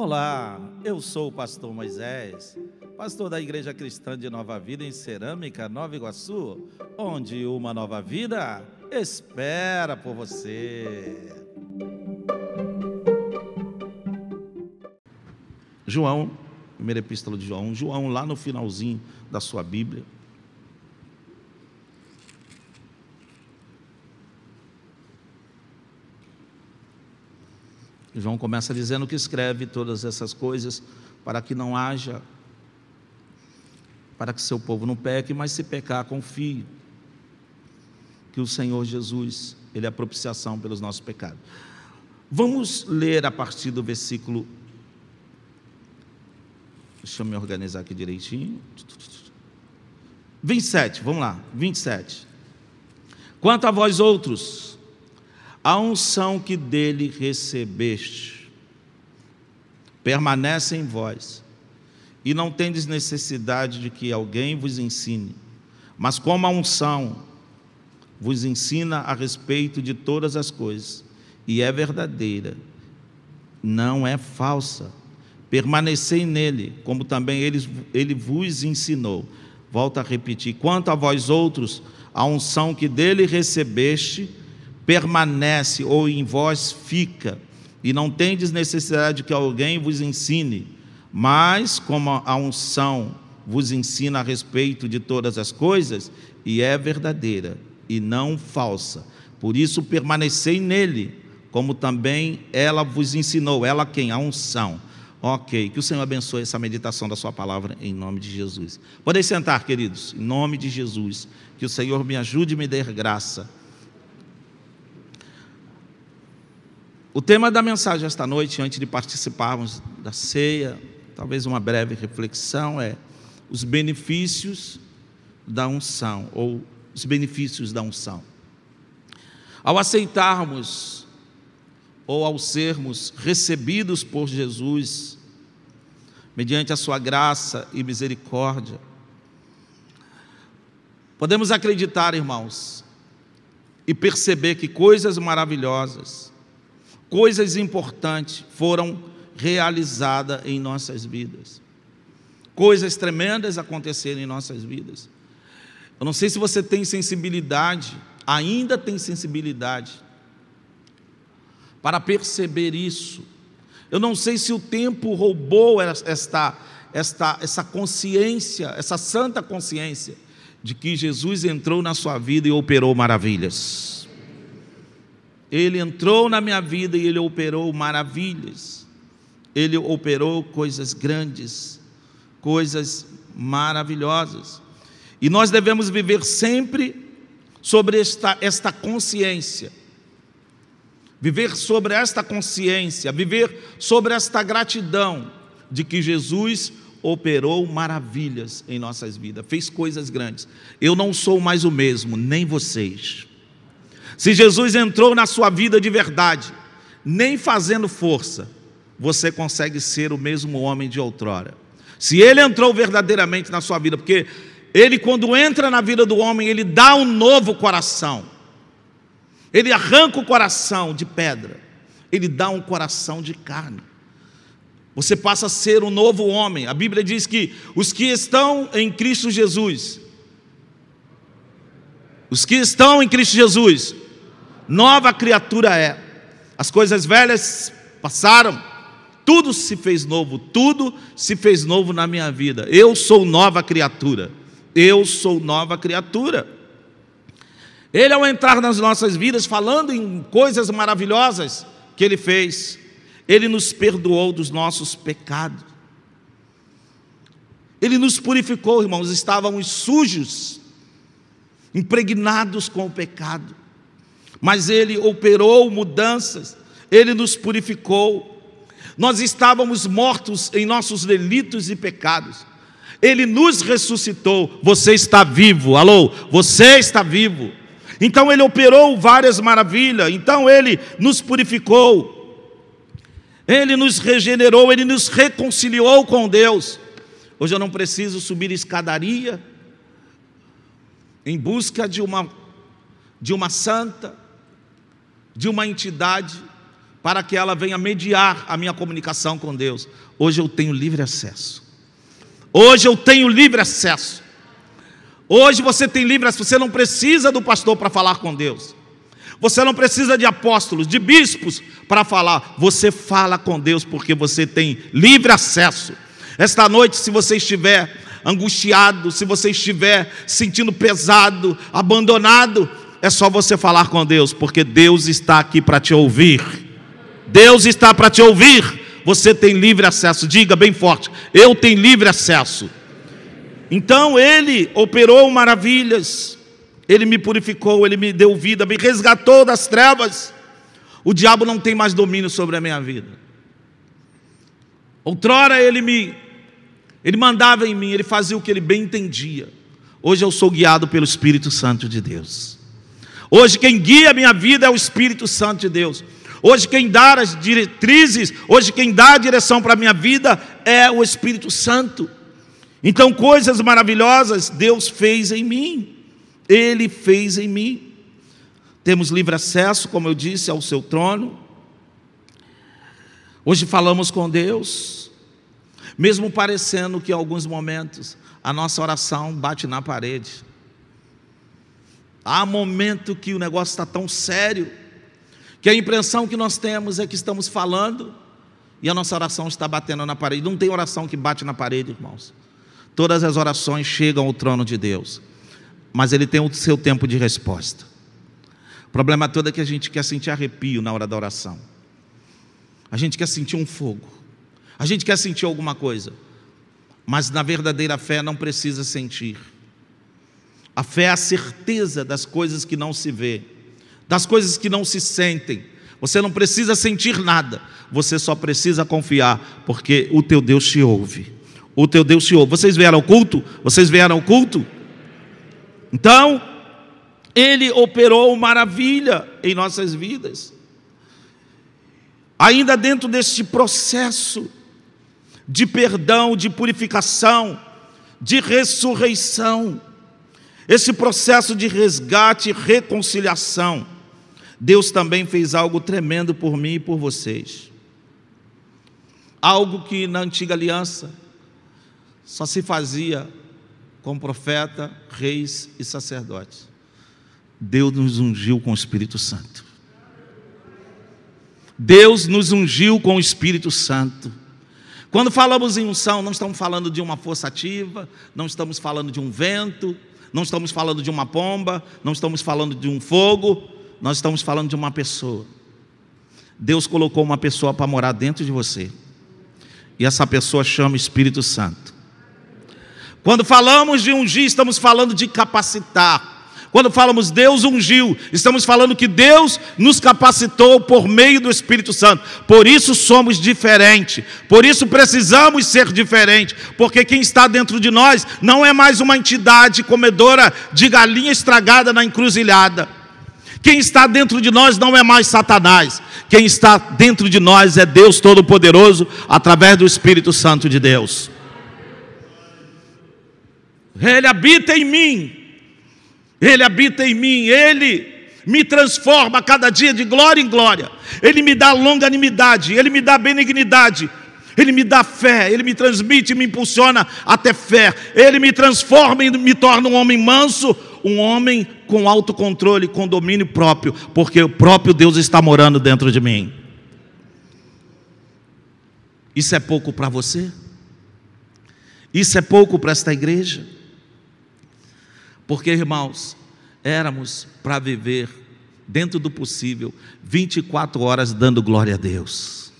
Olá, eu sou o pastor Moisés, pastor da Igreja Cristã de Nova Vida em Cerâmica, Nova Iguaçu, onde uma nova vida espera por você. João, primeira epístola de João, João lá no finalzinho da sua Bíblia. João começa dizendo que escreve todas essas coisas para que não haja, para que seu povo não peque, mas se pecar, confie que o Senhor Jesus, Ele é a propiciação pelos nossos pecados. Vamos ler a partir do versículo. Deixa eu me organizar aqui direitinho. 27, vamos lá, 27. Quanto a vós outros, a unção que dele recebeste permanece em vós, e não tendes necessidade de que alguém vos ensine, mas como a unção vos ensina a respeito de todas as coisas, e é verdadeira, não é falsa. Permanecei nele, como também ele, ele vos ensinou. Volto a repetir: quanto a vós outros, a unção que dele recebeste, permanece ou em vós fica, e não tendes necessidade que alguém vos ensine, mas como a unção vos ensina a respeito de todas as coisas, e é verdadeira e não falsa. Por isso permanecei nele, como também ela vos ensinou, ela quem? A unção. Ok, que o Senhor abençoe essa meditação da Sua palavra em nome de Jesus. Podem sentar, queridos, em nome de Jesus. Que o Senhor me ajude e me dê graça O tema da mensagem esta noite, antes de participarmos da ceia, talvez uma breve reflexão, é os benefícios da unção, ou os benefícios da unção. Ao aceitarmos, ou ao sermos recebidos por Jesus, mediante a sua graça e misericórdia, podemos acreditar, irmãos, e perceber que coisas maravilhosas, coisas importantes foram realizadas em nossas vidas. Coisas tremendas aconteceram em nossas vidas. Eu não sei se você tem sensibilidade, ainda tem sensibilidade, para perceber isso. Eu não sei se o tempo roubou esta, esta, essa consciência, essa santa consciência, de que Jesus entrou na sua vida e operou maravilhas. Ele entrou na minha vida e ele operou maravilhas. Ele operou coisas grandes, coisas maravilhosas. E nós devemos viver sempre sobre esta, esta consciência. Viver sobre esta consciência, viver sobre esta gratidão de que Jesus operou maravilhas em nossas vidas, fez coisas grandes. Eu não sou mais o mesmo, nem vocês. Se Jesus entrou na sua vida de verdade, nem fazendo força, você consegue ser o mesmo homem de outrora. Se ele entrou verdadeiramente na sua vida, porque ele, quando entra na vida do homem, ele dá um novo coração, ele arranca o coração de pedra, ele dá um coração de carne. Você passa a ser um novo homem. A Bíblia diz que os que estão em Cristo Jesus, os que estão em Cristo Jesus, nova criatura é. As coisas velhas passaram, tudo se fez novo, tudo se fez novo na minha vida. Eu sou nova criatura. Eu sou nova criatura. Ele, ao entrar nas nossas vidas, falando em coisas maravilhosas que Ele fez, Ele nos perdoou dos nossos pecados. Ele nos purificou, irmãos, estávamos sujos, impregnados com o pecado mas Ele operou mudanças, Ele nos purificou. Nós estávamos mortos em nossos delitos e pecados, Ele nos ressuscitou. Você está vivo, alô, você está vivo. Então Ele operou várias maravilhas, então Ele nos purificou, Ele nos regenerou, Ele nos reconciliou com Deus. Hoje eu não preciso subir escadaria em busca de uma, de uma santa, de uma entidade para que ela venha mediar a minha comunicação com Deus. Hoje eu tenho livre acesso. Hoje eu tenho livre acesso. Hoje você tem livre acesso. Você não precisa do pastor para falar com Deus. Você não precisa de apóstolos, de bispos para falar. Você fala com Deus porque você tem livre acesso. Esta noite, se você estiver angustiado, se você estiver sentindo pesado, abandonado, é só você falar com Deus, porque Deus está aqui para te ouvir. Deus está para te ouvir. Você tem livre acesso. Diga bem forte: Eu tenho livre acesso. Então ele operou maravilhas. Ele me purificou, ele me deu vida, me resgatou das trevas. O diabo não tem mais domínio sobre a minha vida. Outrora ele me ele mandava em mim, ele fazia o que ele bem entendia. Hoje eu sou guiado pelo Espírito Santo de Deus. Hoje quem guia a minha vida é o Espírito Santo de Deus. Hoje quem dá as diretrizes, hoje quem dá a direção para a minha vida é o Espírito Santo. Então coisas maravilhosas Deus fez em mim. Ele fez em mim. Temos livre acesso, como eu disse, ao seu trono. Hoje falamos com Deus, mesmo parecendo que em alguns momentos a nossa oração bate na parede. Há momento que o negócio está tão sério que a impressão que nós temos é que estamos falando e a nossa oração está batendo na parede. Não tem oração que bate na parede, irmãos. Todas as orações chegam ao trono de Deus mas ele tem o seu tempo de resposta. O problema todo é que a gente quer sentir arrepio na hora da oração. A gente quer sentir um fogo. A gente quer sentir alguma coisa. Mas na verdadeira fé não precisa sentir. A fé é a certeza das coisas que não se vê, das coisas que não se sentem. Você não precisa sentir nada, você só precisa confiar, porque o teu Deus te ouve. O teu Deus te ouve. Vocês vieram ao culto? Vocês vieram ao culto? Então, ele operou maravilha em nossas vidas. Ainda dentro deste processo de perdão, de purificação, de ressurreição, esse processo de resgate e reconciliação, Deus também fez algo tremendo por mim e por vocês. Algo que na antiga aliança só se fazia como profeta, reis e sacerdotes. Deus nos ungiu com o Espírito Santo. Deus nos ungiu com o Espírito Santo. Quando falamos em unção, não estamos falando de uma força ativa, não estamos falando de um vento, não estamos falando de uma pomba, não estamos falando de um fogo, nós estamos falando de uma pessoa. Deus colocou uma pessoa para morar dentro de você, e essa pessoa chama Espírito Santo. Quando falamos de ungir, estamos falando de capacitar. Quando falamos Deus ungiu, estamos falando que Deus nos capacitou por meio do Espírito Santo. Por isso somos diferentes. Por isso precisamos ser diferentes, porque quem está dentro de nós não é mais uma entidade comedora de galinha estragada na encruzilhada. Quem está dentro de nós não é mais Satanás. Quem está dentro de nós é Deus Todo-Poderoso através do Espírito Santo de Deus. Ele habita em mim, Ele habita em mim, Ele me transforma cada dia de glória em glória, Ele me dá longanimidade, Ele me dá benignidade, Ele me dá fé, Ele me transmite, me impulsiona até fé, Ele me transforma e me torna um homem manso, um homem com autocontrole, com domínio próprio, porque o próprio Deus está morando dentro de mim. Isso é pouco para você? Isso é pouco para esta igreja? Porque, irmãos, éramos para viver dentro do possível 24 horas dando glória a Deus.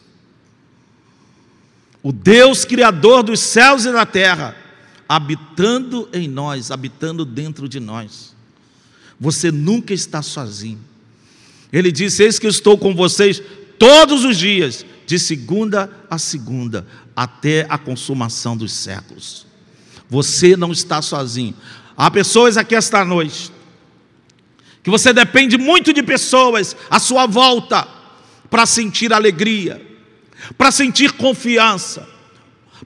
O Deus criador dos céus e da terra, habitando em nós, habitando dentro de nós. Você nunca está sozinho. Ele disse: Eis que estou com vocês todos os dias, de segunda a segunda, até a consumação dos séculos. Você não está sozinho. Há pessoas aqui esta noite que você depende muito de pessoas à sua volta para sentir alegria, para sentir confiança,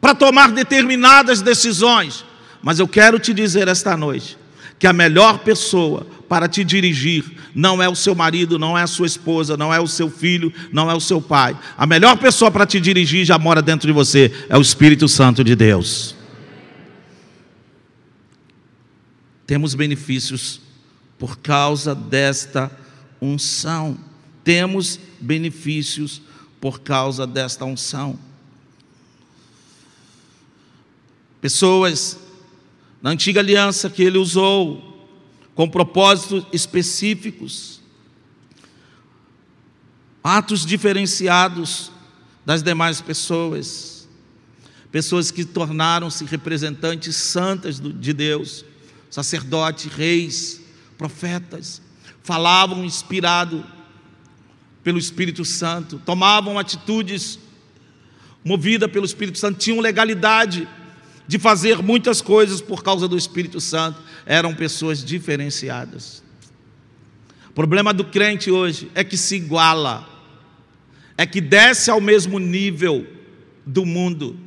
para tomar determinadas decisões. Mas eu quero te dizer esta noite que a melhor pessoa para te dirigir não é o seu marido, não é a sua esposa, não é o seu filho, não é o seu pai. A melhor pessoa para te dirigir já mora dentro de você, é o Espírito Santo de Deus. Temos benefícios por causa desta unção. Temos benefícios por causa desta unção. Pessoas na antiga aliança que ele usou com propósitos específicos, atos diferenciados das demais pessoas, pessoas que tornaram-se representantes santas de Deus, sacerdotes, reis, profetas, falavam inspirado pelo Espírito Santo, tomavam atitudes movidas pelo Espírito Santo, tinham legalidade de fazer muitas coisas por causa do Espírito Santo, eram pessoas diferenciadas. O problema do crente hoje é que se iguala, é que desce ao mesmo nível do mundo,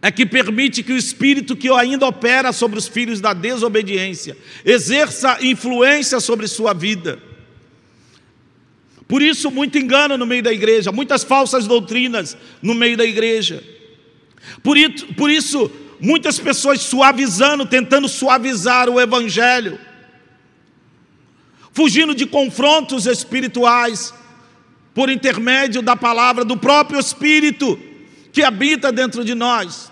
é que permite que o Espírito que ainda opera sobre os filhos da desobediência exerça influência sobre sua vida. Por isso, muito engano no meio da igreja, muitas falsas doutrinas no meio da igreja. Por isso, por isso, muitas pessoas suavizando, tentando suavizar o Evangelho, fugindo de confrontos espirituais, por intermédio da palavra do próprio Espírito que habita dentro de nós.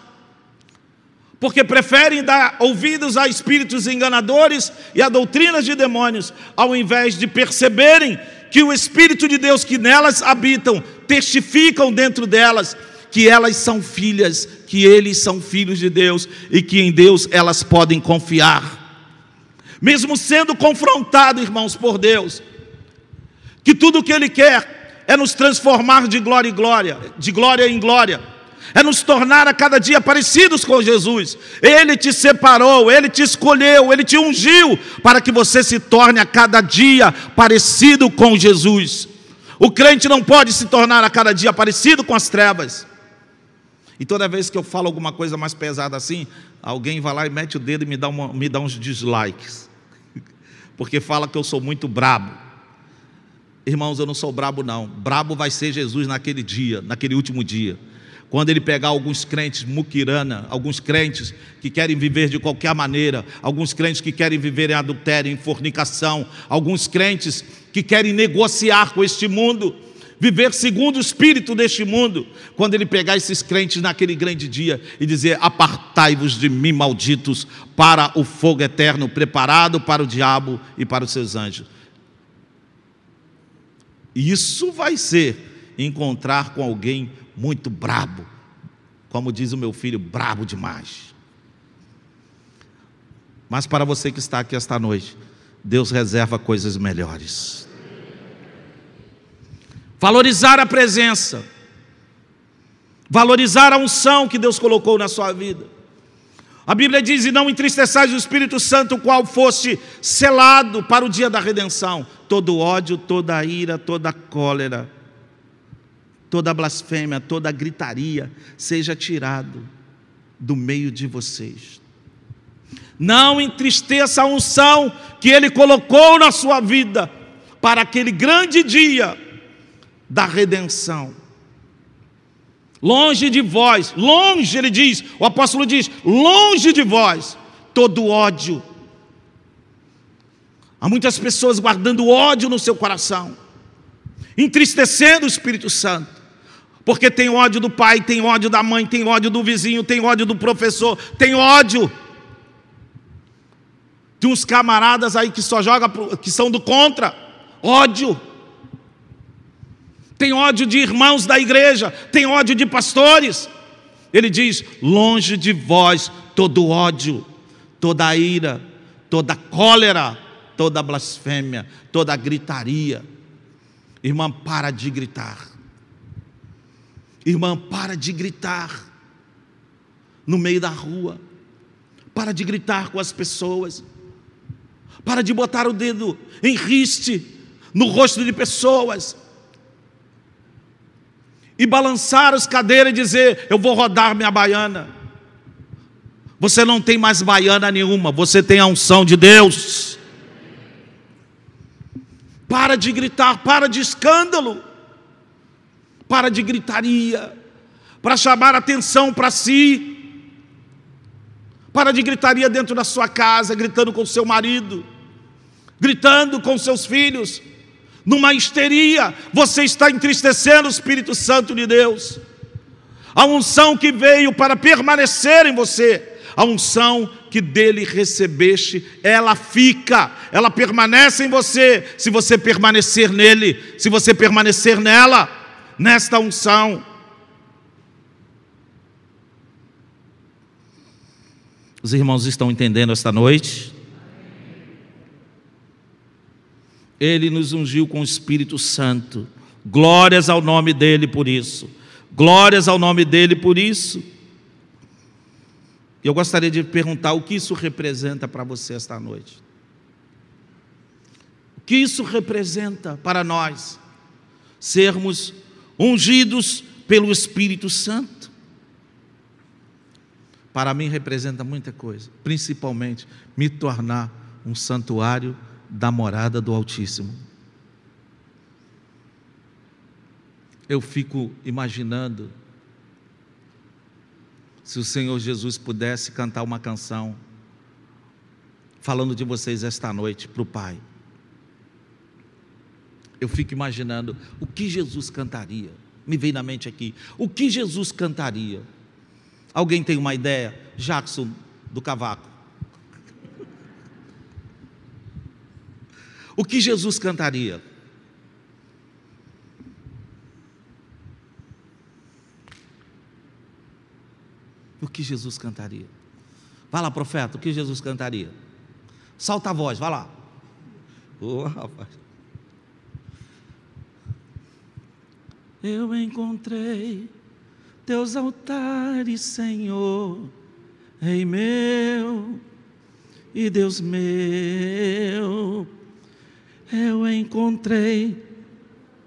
Porque preferem dar ouvidos a espíritos enganadores e a doutrinas de demônios, ao invés de perceberem que o Espírito de Deus que nelas habitam testificam dentro delas que elas são filhas, que eles são filhos de Deus e que em Deus elas podem confiar. Mesmo sendo confrontado, irmãos, por Deus, que tudo o que Ele quer é nos transformar de glória em glória, de glória em glória, é nos tornar a cada dia parecidos com Jesus. Ele te separou, Ele te escolheu, Ele te ungiu para que você se torne a cada dia parecido com Jesus. O crente não pode se tornar a cada dia parecido com as trevas. E toda vez que eu falo alguma coisa mais pesada assim, alguém vai lá e mete o dedo e me dá, uma, me dá uns dislikes. Porque fala que eu sou muito brabo. Irmãos, eu não sou brabo, não. Brabo vai ser Jesus naquele dia, naquele último dia. Quando ele pegar alguns crentes muquirana, alguns crentes que querem viver de qualquer maneira, alguns crentes que querem viver em adultério, em fornicação, alguns crentes que querem negociar com este mundo, viver segundo o espírito deste mundo, quando ele pegar esses crentes naquele grande dia e dizer: Apartai-vos de mim, malditos, para o fogo eterno preparado para o diabo e para os seus anjos. Isso vai ser encontrar com alguém muito brabo, como diz o meu filho, brabo demais. Mas para você que está aqui esta noite, Deus reserva coisas melhores. Valorizar a presença. Valorizar a unção que Deus colocou na sua vida. A Bíblia diz: E não entristeçais o Espírito Santo, qual fosse selado para o dia da redenção. Todo ódio, toda ira, toda cólera, toda blasfêmia, toda gritaria, seja tirado do meio de vocês. Não entristeça a unção que Ele colocou na sua vida para aquele grande dia da redenção. Longe de vós, longe, ele diz, o apóstolo diz, longe de vós, todo ódio. Há muitas pessoas guardando ódio no seu coração, entristecendo o Espírito Santo, porque tem ódio do pai, tem ódio da mãe, tem ódio do vizinho, tem ódio do professor, tem ódio. Tem uns camaradas aí que só joga, que são do contra, ódio tem ódio de irmãos da igreja, tem ódio de pastores. Ele diz: longe de vós todo ódio, toda ira, toda cólera, toda blasfêmia, toda gritaria. Irmã, para de gritar. Irmã, para de gritar no meio da rua. Para de gritar com as pessoas. Para de botar o dedo em riste no rosto de pessoas e balançar as cadeiras e dizer: Eu vou rodar minha baiana. Você não tem mais baiana nenhuma, você tem a unção de Deus. Para de gritar, para de escândalo, para de gritaria, para chamar atenção para si. Para de gritaria dentro da sua casa, gritando com seu marido, gritando com seus filhos, numa histeria, você está entristecendo o Espírito Santo de Deus. A unção que veio para permanecer em você, a unção que dele recebeste, ela fica, ela permanece em você, se você permanecer nele, se você permanecer nela, nesta unção. Os irmãos estão entendendo esta noite? Ele nos ungiu com o Espírito Santo. Glórias ao nome dele por isso. Glórias ao nome dele por isso. E eu gostaria de perguntar o que isso representa para você esta noite. O que isso representa para nós sermos ungidos pelo Espírito Santo? Para mim representa muita coisa, principalmente me tornar um santuário da morada do Altíssimo. Eu fico imaginando se o Senhor Jesus pudesse cantar uma canção falando de vocês esta noite para o Pai. Eu fico imaginando o que Jesus cantaria. Me vem na mente aqui. O que Jesus cantaria? Alguém tem uma ideia? Jackson do Cavaco. O que Jesus cantaria? O que Jesus cantaria? Vai lá, profeta, o que Jesus cantaria? Solta a voz, vai lá. Oh, rapaz. Eu encontrei teus altares, Senhor, Rei meu e Deus meu. Eu encontrei.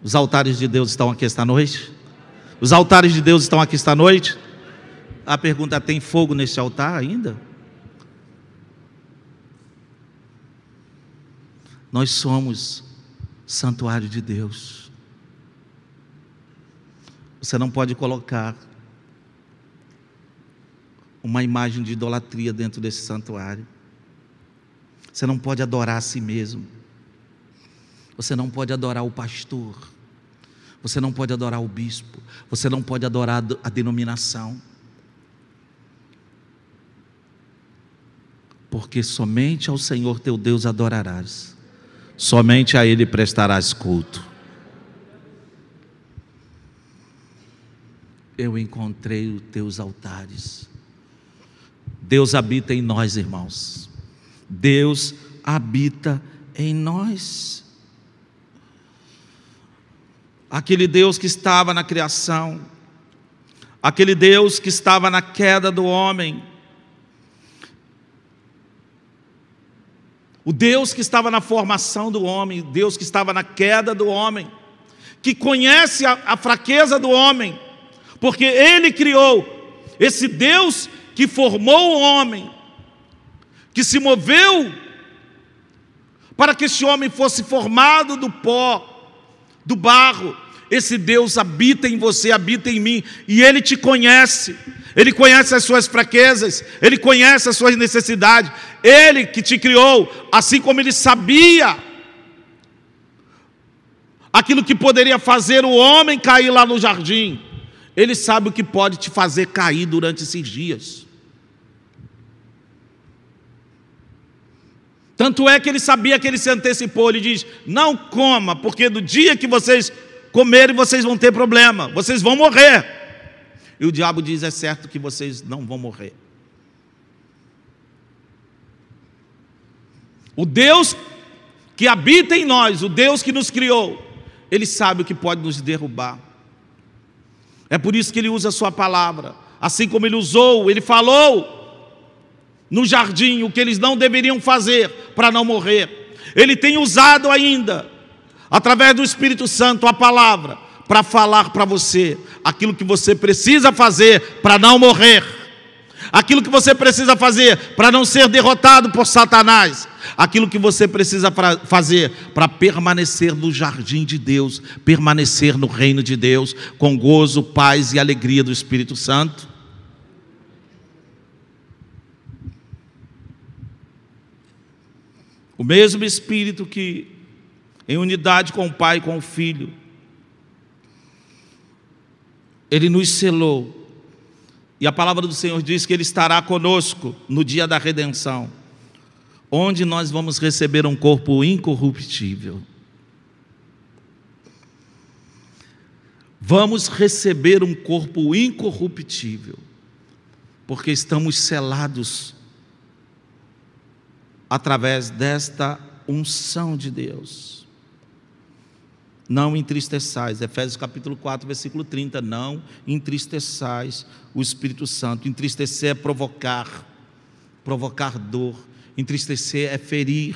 Os altares de Deus estão aqui esta noite? Os altares de Deus estão aqui esta noite? A pergunta: tem fogo nesse altar ainda? Nós somos santuário de Deus. Você não pode colocar uma imagem de idolatria dentro desse santuário. Você não pode adorar a si mesmo. Você não pode adorar o pastor. Você não pode adorar o bispo. Você não pode adorar a denominação. porque somente ao Senhor teu Deus adorarás, somente a Ele prestarás culto. Eu encontrei os teus altares. Deus habita em nós, irmãos. Deus habita em nós. Aquele Deus que estava na criação, aquele Deus que estava na queda do homem, O Deus que estava na formação do homem, Deus que estava na queda do homem, que conhece a, a fraqueza do homem, porque Ele criou esse Deus que formou o homem, que se moveu para que esse homem fosse formado do pó, do barro. Esse Deus habita em você, habita em mim, e Ele te conhece. Ele conhece as suas fraquezas, Ele conhece as suas necessidades, Ele que te criou, assim como Ele sabia aquilo que poderia fazer o homem cair lá no jardim, Ele sabe o que pode te fazer cair durante esses dias. Tanto é que ele sabia que ele se antecipou, ele diz: Não coma, porque do dia que vocês comerem, vocês vão ter problema, vocês vão morrer. E o diabo diz: é certo que vocês não vão morrer. O Deus que habita em nós, o Deus que nos criou, Ele sabe o que pode nos derrubar. É por isso que Ele usa a Sua palavra, assim como Ele usou, Ele falou no jardim o que eles não deveriam fazer para não morrer. Ele tem usado ainda, através do Espírito Santo, a palavra para falar para você aquilo que você precisa fazer para não morrer, aquilo que você precisa fazer para não ser derrotado por Satanás, aquilo que você precisa fazer para permanecer no jardim de Deus, permanecer no reino de Deus, com gozo, paz e alegria do Espírito Santo. O mesmo Espírito que, em unidade com o Pai e com o Filho, Ele nos selou e a palavra do Senhor diz que Ele estará conosco no dia da redenção, onde nós vamos receber um corpo incorruptível. Vamos receber um corpo incorruptível, porque estamos selados através desta unção de Deus não entristeçais. Efésios capítulo 4, versículo 30. Não entristeçais o Espírito Santo. Entristecer é provocar, provocar dor. Entristecer é ferir.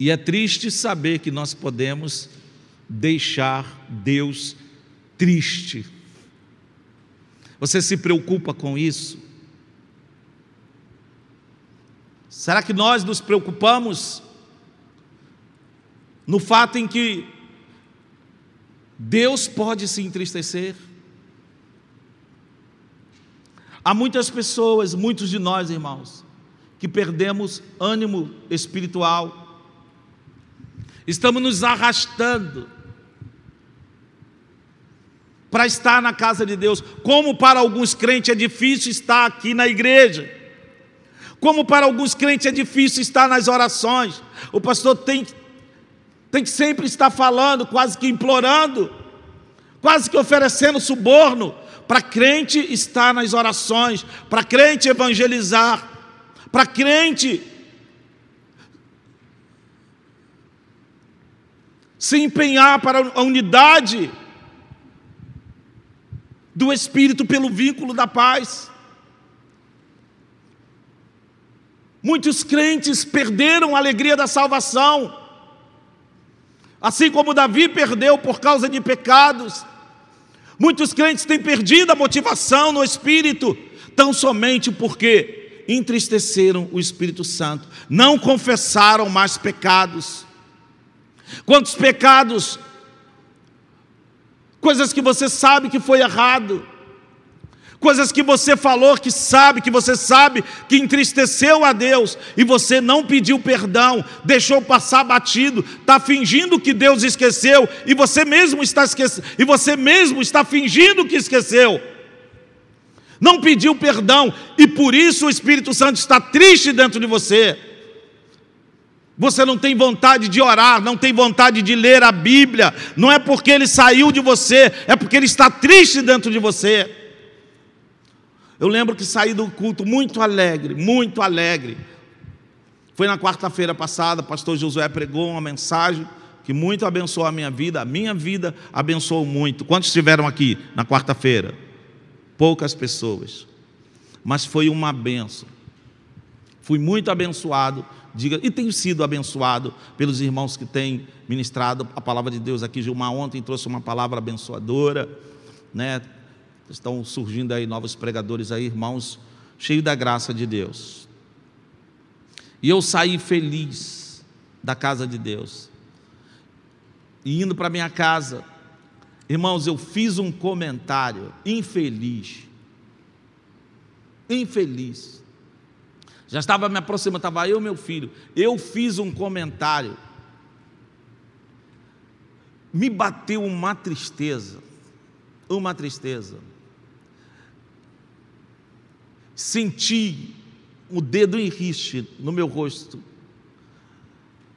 E é triste saber que nós podemos deixar Deus triste. Você se preocupa com isso? Será que nós nos preocupamos no fato em que Deus pode se entristecer? Há muitas pessoas, muitos de nós, irmãos, que perdemos ânimo espiritual, estamos nos arrastando para estar na casa de Deus, como para alguns crentes é difícil estar aqui na igreja. Como para alguns crentes é difícil estar nas orações, o pastor tem, tem que sempre estar falando, quase que implorando, quase que oferecendo suborno, para crente estar nas orações, para crente evangelizar, para crente se empenhar para a unidade do Espírito pelo vínculo da paz. Muitos crentes perderam a alegria da salvação, assim como Davi perdeu por causa de pecados. Muitos crentes têm perdido a motivação no espírito, tão somente porque entristeceram o Espírito Santo, não confessaram mais pecados. Quantos pecados, coisas que você sabe que foi errado, coisas que você falou que sabe, que você sabe que entristeceu a Deus e você não pediu perdão, deixou passar batido, está fingindo que Deus esqueceu e você mesmo está esquecendo, e você mesmo está fingindo que esqueceu. Não pediu perdão e por isso o Espírito Santo está triste dentro de você. Você não tem vontade de orar, não tem vontade de ler a Bíblia, não é porque ele saiu de você, é porque ele está triste dentro de você. Eu lembro que saí do culto muito alegre, muito alegre. Foi na quarta-feira passada, pastor Josué pregou uma mensagem que muito abençoou a minha vida, a minha vida abençoou muito. Quantos estiveram aqui na quarta-feira? Poucas pessoas, mas foi uma benção. Fui muito abençoado, diga, e tenho sido abençoado pelos irmãos que têm ministrado a palavra de Deus aqui. Gilmar ontem trouxe uma palavra abençoadora, né? Estão surgindo aí novos pregadores aí, irmãos, cheios da graça de Deus. E eu saí feliz da casa de Deus. E indo para minha casa, irmãos, eu fiz um comentário infeliz. Infeliz. Já estava me aproximando, estava eu e meu filho. Eu fiz um comentário. Me bateu uma tristeza. Uma tristeza senti o dedo em riste no meu rosto,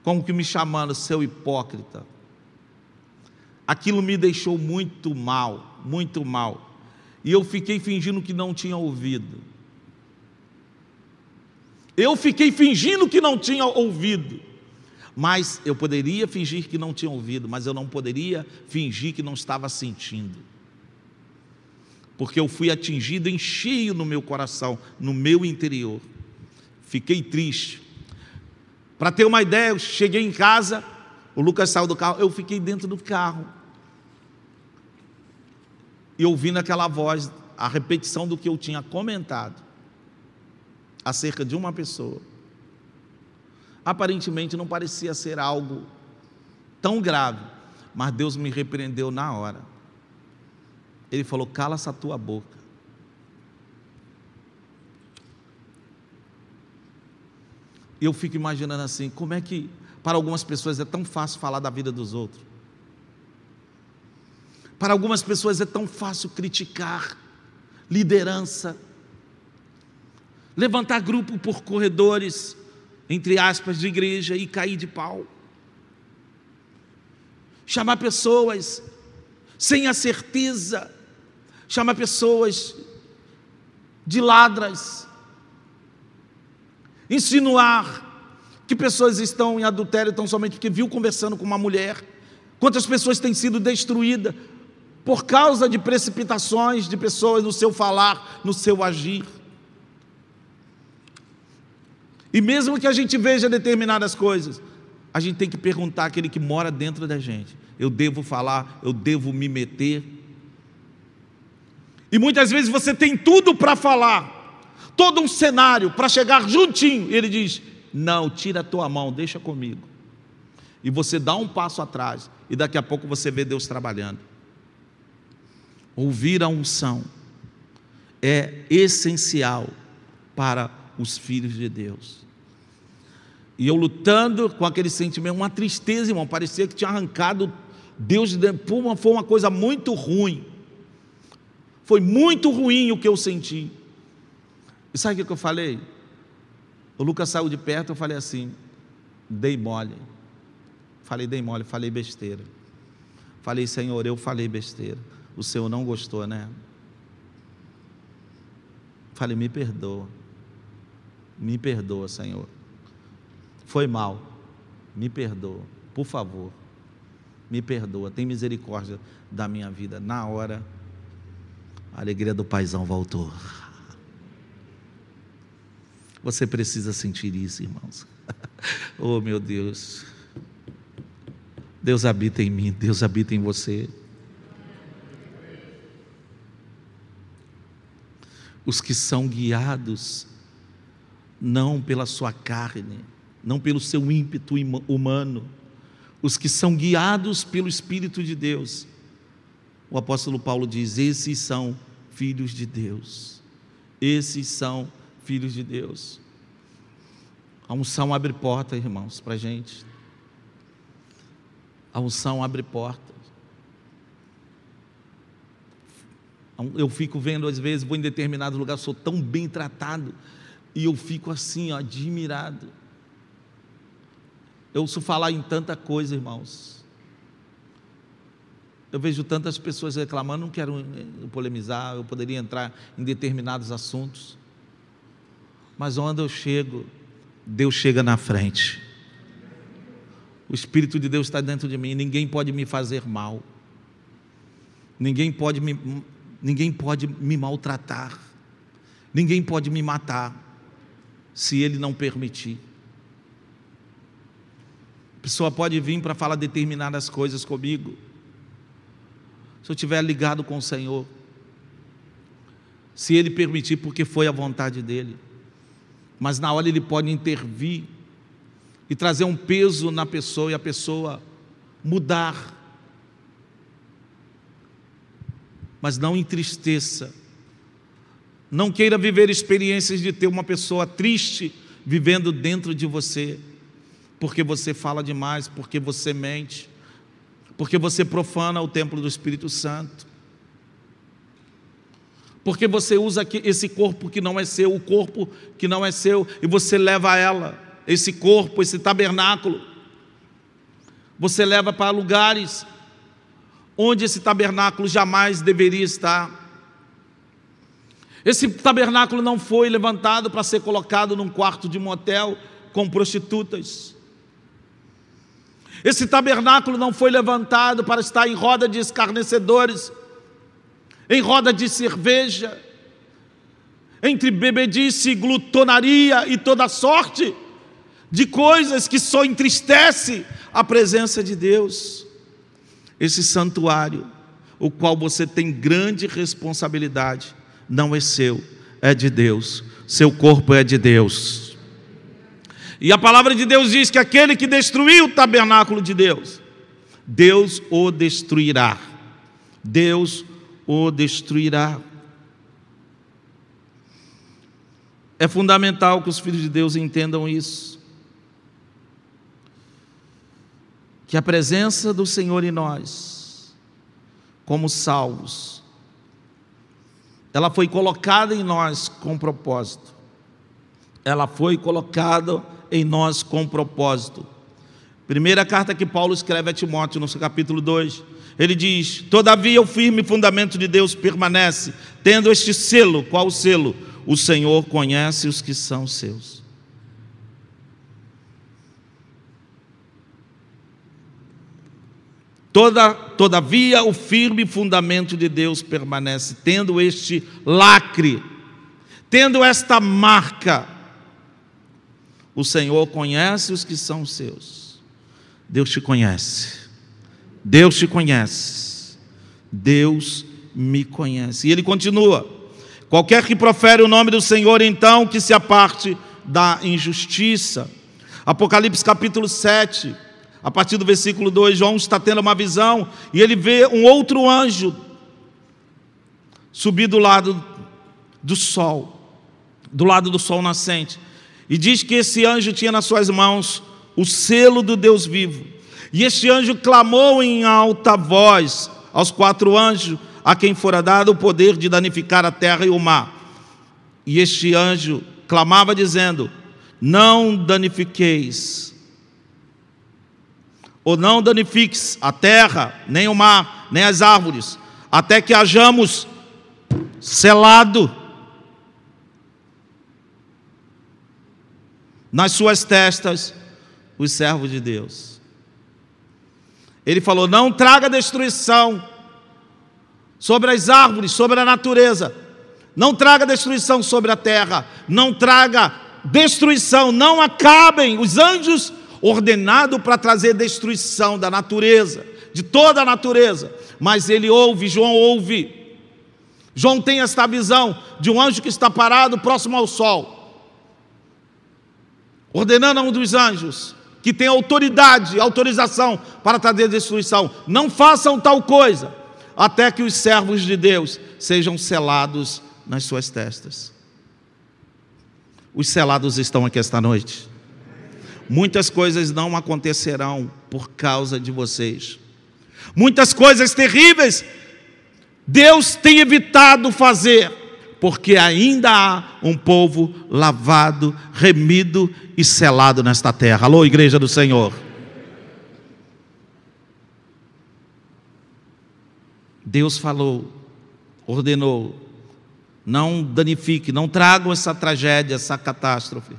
como que me chamando, seu hipócrita. Aquilo me deixou muito mal, muito mal. E eu fiquei fingindo que não tinha ouvido. Eu fiquei fingindo que não tinha ouvido. Mas eu poderia fingir que não tinha ouvido, mas eu não poderia fingir que não estava sentindo porque eu fui atingido em cheio no meu coração, no meu interior. Fiquei triste. Para ter uma ideia, eu cheguei em casa, o Lucas saiu do carro, eu fiquei dentro do carro. e ouvindo aquela voz, a repetição do que eu tinha comentado acerca de uma pessoa. Aparentemente não parecia ser algo tão grave, mas Deus me repreendeu na hora. Ele falou: cala essa tua boca. E eu fico imaginando assim: como é que para algumas pessoas é tão fácil falar da vida dos outros? Para algumas pessoas é tão fácil criticar liderança, levantar grupo por corredores, entre aspas, de igreja e cair de pau. Chamar pessoas sem a certeza, chamar pessoas de ladras, insinuar que pessoas estão em adultério tão somente porque viu conversando com uma mulher. Quantas pessoas têm sido destruídas por causa de precipitações de pessoas no seu falar, no seu agir. E mesmo que a gente veja determinadas coisas, a gente tem que perguntar àquele que mora dentro da gente: eu devo falar, eu devo me meter. E muitas vezes você tem tudo para falar, todo um cenário para chegar juntinho, e ele diz: não, tira a tua mão, deixa comigo. E você dá um passo atrás, e daqui a pouco você vê Deus trabalhando. Ouvir a unção é essencial para os filhos de Deus. E eu lutando com aquele sentimento, uma tristeza, irmão, parecia que tinha arrancado Deus de dentro. Foi uma coisa muito ruim. Foi muito ruim o que eu senti. E sabe o que eu falei? O Lucas saiu de perto, eu falei assim: dei mole. Falei, dei mole, falei besteira. Falei, Senhor, eu falei besteira. O Senhor não gostou, né? Falei, me perdoa. Me perdoa, Senhor. Foi mal. Me perdoa. Por favor. Me perdoa. Tem misericórdia da minha vida. Na hora, a alegria do paizão voltou. Você precisa sentir isso, irmãos. oh, meu Deus. Deus habita em mim, Deus habita em você. os que são guiados não pela sua carne, não pelo seu ímpeto humano, os que são guiados pelo Espírito de Deus. O apóstolo Paulo diz: esses são filhos de Deus, esses são filhos de Deus. A unção abre porta, irmãos, para a gente. A unção abre porta. Eu fico vendo, às vezes, vou em determinado lugar, sou tão bem tratado, e eu fico assim, ó, admirado. Eu ouço falar em tanta coisa, irmãos. Eu vejo tantas pessoas reclamando, não quero eh, polemizar, eu poderia entrar em determinados assuntos. Mas onde eu chego, Deus chega na frente. O Espírito de Deus está dentro de mim, ninguém pode me fazer mal. Ninguém pode me ninguém pode me maltratar, ninguém pode me matar, se Ele não permitir. A pessoa pode vir para falar determinadas coisas comigo, se eu estiver ligado com o Senhor, se Ele permitir, porque foi a vontade dEle, mas na hora Ele pode intervir e trazer um peso na pessoa e a pessoa mudar mas não entristeça. Não queira viver experiências de ter uma pessoa triste vivendo dentro de você, porque você fala demais, porque você mente, porque você profana o templo do Espírito Santo, porque você usa esse corpo que não é seu, o corpo que não é seu, e você leva ela, esse corpo, esse tabernáculo, você leva para lugares onde esse tabernáculo jamais deveria estar. Esse tabernáculo não foi levantado para ser colocado num quarto de motel com prostitutas. Esse tabernáculo não foi levantado para estar em roda de escarnecedores, em roda de cerveja, entre bebedice, glutonaria e toda sorte de coisas que só entristece a presença de Deus esse santuário, o qual você tem grande responsabilidade, não é seu, é de Deus. Seu corpo é de Deus. E a palavra de Deus diz que aquele que destruiu o tabernáculo de Deus, Deus o destruirá. Deus o destruirá. É fundamental que os filhos de Deus entendam isso. Que a presença do Senhor em nós, como salvos, ela foi colocada em nós com propósito. Ela foi colocada em nós com propósito. Primeira carta que Paulo escreve a Timóteo, no seu capítulo 2, ele diz: Todavia o firme fundamento de Deus permanece, tendo este selo, qual selo? O Senhor conhece os que são seus. Toda, todavia, o firme fundamento de Deus permanece, tendo este lacre, tendo esta marca. O Senhor conhece os que são seus. Deus te conhece. Deus te conhece. Deus me conhece. E ele continua: Qualquer que profere o nome do Senhor, então, que se aparte da injustiça. Apocalipse capítulo 7, a partir do versículo 2, João está tendo uma visão e ele vê um outro anjo subir do lado do sol, do lado do sol nascente. E diz que esse anjo tinha nas suas mãos o selo do Deus vivo. E este anjo clamou em alta voz aos quatro anjos a quem fora dado o poder de danificar a terra e o mar. E este anjo clamava dizendo: Não danifiqueis, ou não danifiques a terra, nem o mar, nem as árvores, até que hajamos selado nas suas testas os servos de Deus. Ele falou: Não traga destruição sobre as árvores, sobre a natureza. Não traga destruição sobre a terra, não traga destruição, não acabem os anjos ordenados para trazer destruição da natureza, de toda a natureza. Mas ele ouve, João ouve. João tem esta visão de um anjo que está parado próximo ao sol, ordenando a um dos anjos que tem autoridade, autorização para trazer destruição. Não façam tal coisa até que os servos de Deus sejam selados nas suas testas. Os selados estão aqui esta noite. Muitas coisas não acontecerão por causa de vocês. Muitas coisas terríveis Deus tem evitado fazer, porque ainda há um povo lavado, remido e selado nesta terra. Alô, igreja do Senhor. Deus falou, ordenou, não danifique, não tragam essa tragédia, essa catástrofe,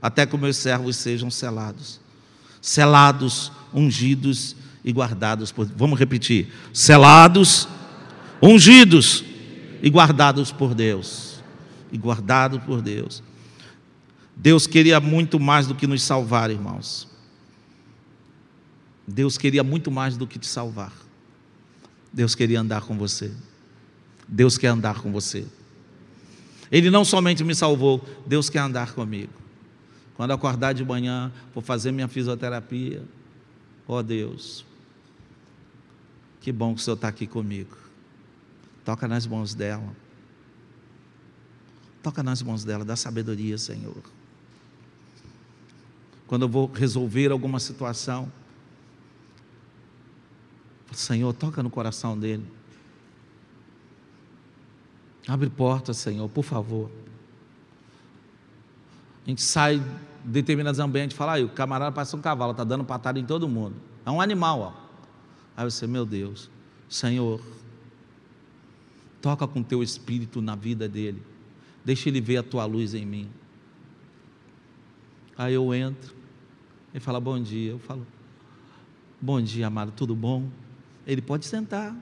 até que meus servos sejam selados. Selados, ungidos e guardados por Vamos repetir: selados, ungidos e guardados por Deus. E guardados por Deus. Deus queria muito mais do que nos salvar, irmãos. Deus queria muito mais do que te salvar. Deus queria andar com você. Deus quer andar com você. Ele não somente me salvou, Deus quer andar comigo. Quando acordar de manhã, vou fazer minha fisioterapia. Oh Deus, que bom que o Senhor está aqui comigo. Toca nas mãos dela. Toca nas mãos dela, dá sabedoria, Senhor. Quando eu vou resolver alguma situação, Senhor, toca no coração dele. Abre portas, Senhor, por favor. A gente sai de determinados ambientes e fala, ah, o camarada parece um cavalo, está dando patada em todo mundo. É um animal, ó. Aí você, meu Deus, Senhor, toca com teu espírito na vida dele. Deixa ele ver a tua luz em mim. Aí eu entro, ele fala, bom dia. Eu falo, bom dia, amado, tudo bom? Ele pode sentar.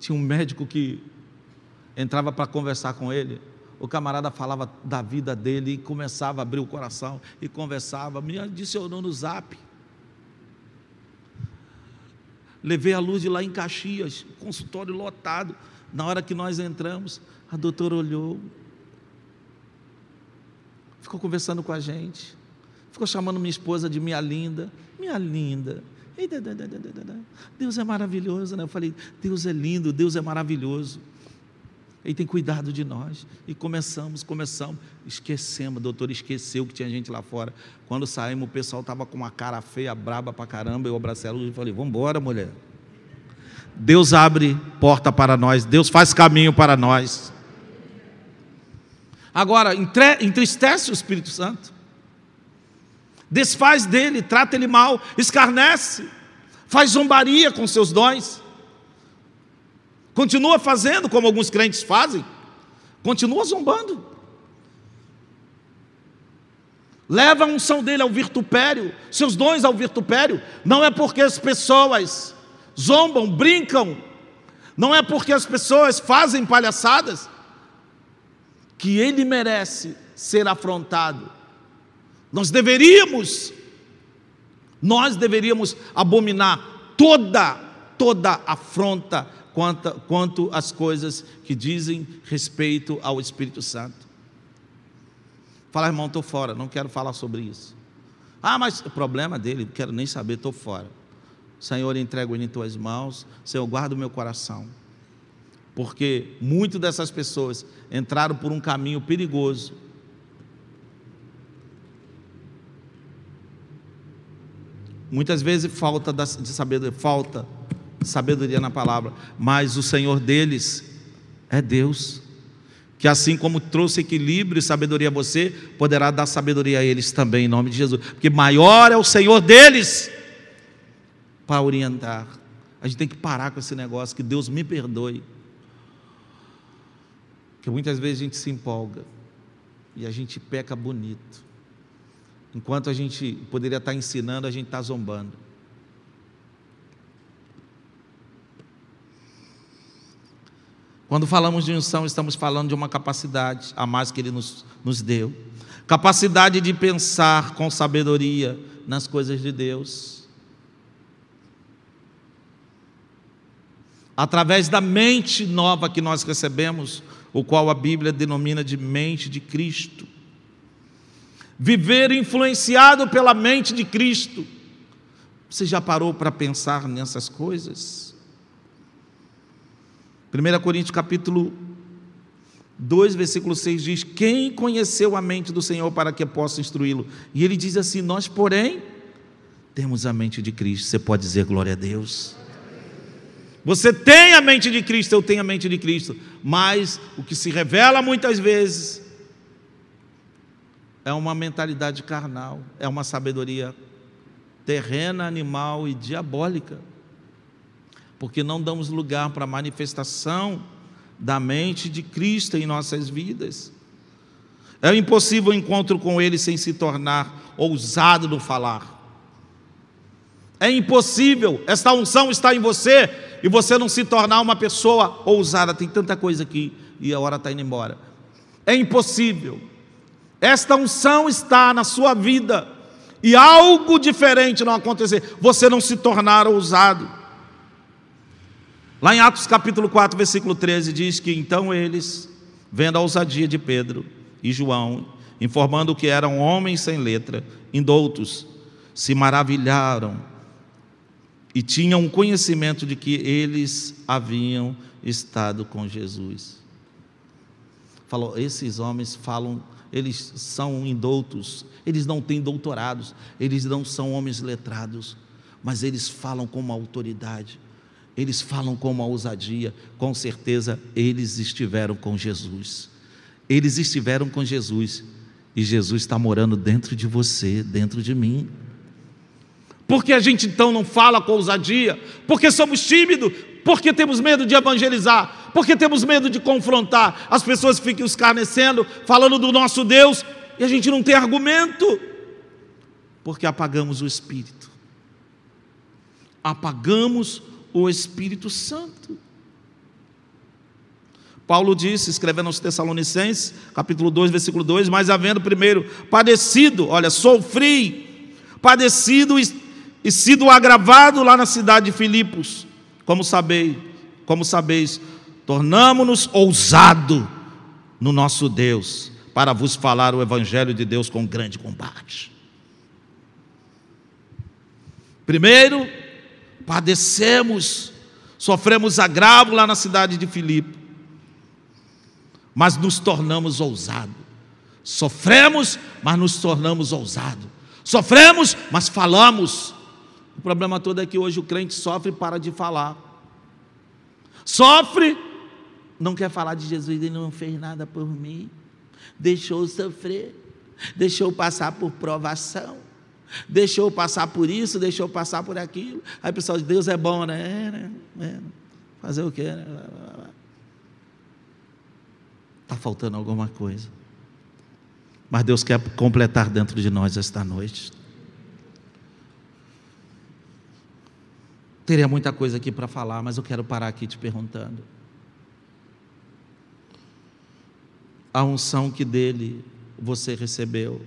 Tinha um médico que entrava para conversar com ele. O camarada falava da vida dele e começava a abrir o coração e conversava. Me adicionou no zap. Levei a luz de lá em Caxias, consultório lotado. Na hora que nós entramos, a doutora olhou, ficou conversando com a gente, ficou chamando minha esposa de minha linda, minha linda. Deus é maravilhoso, né? Eu falei, Deus é lindo, Deus é maravilhoso. Ele tem cuidado de nós. E começamos, começamos. Esquecemos, doutor esqueceu que tinha gente lá fora. Quando saímos, o pessoal estava com uma cara feia, braba pra caramba. Eu abracei a luz e falei: Vamos embora, mulher. Deus abre porta para nós, Deus faz caminho para nós. Agora, entristece o Espírito Santo, desfaz dele, trata ele mal, escarnece, faz zombaria com seus dons. Continua fazendo como alguns crentes fazem. Continua zombando. Leva a unção dele ao virtupério, seus dons ao virtupério. Não é porque as pessoas zombam, brincam, não é porque as pessoas fazem palhaçadas que ele merece ser afrontado. Nós deveríamos, nós deveríamos abominar toda, toda afronta quanto, quanto às coisas que dizem respeito ao Espírito Santo. Fala, irmão, estou fora, não quero falar sobre isso. Ah, mas o problema dele, não quero nem saber, estou fora. Senhor, entrego ele em tuas mãos, Senhor, guarda o meu coração. Porque muitas dessas pessoas entraram por um caminho perigoso. Muitas vezes falta de sabedoria, falta sabedoria na palavra, mas o Senhor deles é Deus, que assim como trouxe equilíbrio e sabedoria a você, poderá dar sabedoria a eles também, em nome de Jesus, porque maior é o Senhor deles para orientar. A gente tem que parar com esse negócio, que Deus me perdoe. Porque muitas vezes a gente se empolga e a gente peca bonito. Enquanto a gente poderia estar ensinando, a gente está zombando. Quando falamos de unção, estamos falando de uma capacidade a mais que Ele nos, nos deu capacidade de pensar com sabedoria nas coisas de Deus. Através da mente nova que nós recebemos, o qual a Bíblia denomina de mente de Cristo. Viver influenciado pela mente de Cristo. Você já parou para pensar nessas coisas? 1 Coríntios capítulo 2, versículo 6 diz: Quem conheceu a mente do Senhor para que possa instruí-lo? E ele diz assim: Nós, porém, temos a mente de Cristo. Você pode dizer glória a Deus. Você tem a mente de Cristo, eu tenho a mente de Cristo. Mas o que se revela muitas vezes é uma mentalidade carnal, é uma sabedoria terrena, animal e diabólica porque não damos lugar para a manifestação da mente de Cristo em nossas vidas. É impossível o encontro com Ele sem se tornar ousado no falar. É impossível, esta unção está em você e você não se tornar uma pessoa ousada. Tem tanta coisa aqui e a hora está indo embora. É impossível. Esta unção está na sua vida e algo diferente não acontecer, você não se tornar ousado. Lá em Atos capítulo 4, versículo 13, diz que então eles, vendo a ousadia de Pedro e João, informando que eram homens sem letra, indoutos, se maravilharam e tinham conhecimento de que eles haviam estado com Jesus. Falou, esses homens falam, eles são indoutos, eles não têm doutorados, eles não são homens letrados, mas eles falam com uma autoridade eles falam com uma ousadia, com certeza eles estiveram com Jesus. Eles estiveram com Jesus e Jesus está morando dentro de você, dentro de mim. Por que a gente então não fala com ousadia? Porque somos tímidos, porque temos medo de evangelizar, porque temos medo de confrontar. As pessoas ficam escarnecendo, falando do nosso Deus, e a gente não tem argumento, porque apagamos o espírito. Apagamos o Espírito Santo. Paulo disse, escrevendo aos Tessalonicenses, capítulo 2, versículo 2: Mas havendo primeiro padecido, olha, sofri, padecido e, e sido agravado lá na cidade de Filipos. Como sabeis, como sabeis, tornamo-nos ousado no nosso Deus para vos falar o evangelho de Deus com grande combate. Primeiro, padecemos, sofremos agravo lá na cidade de Filipe, mas nos tornamos ousados. Sofremos, mas nos tornamos ousados. Sofremos, mas falamos. O problema todo é que hoje o crente sofre e para de falar. Sofre, não quer falar de Jesus, ele não fez nada por mim. Deixou sofrer, deixou passar por provação, deixou passar por isso, deixou passar por aquilo. Aí o pessoal diz: Deus é bom, né? É, né? É. Fazer o quê? Está né? faltando alguma coisa. Mas Deus quer completar dentro de nós esta noite. Teria muita coisa aqui para falar, mas eu quero parar aqui te perguntando. A unção que dele você recebeu,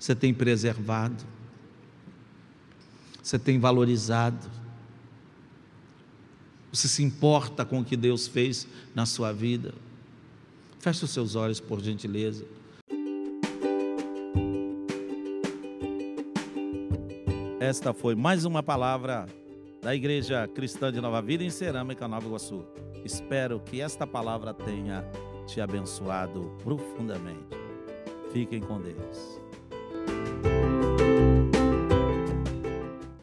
você tem preservado, você tem valorizado, você se importa com o que Deus fez na sua vida. Feche os seus olhos, por gentileza. Esta foi mais uma palavra da Igreja Cristã de Nova Vida em Cerâmica, Nova Iguaçu. Espero que esta palavra tenha te abençoado profundamente. Fiquem com Deus. Thank you.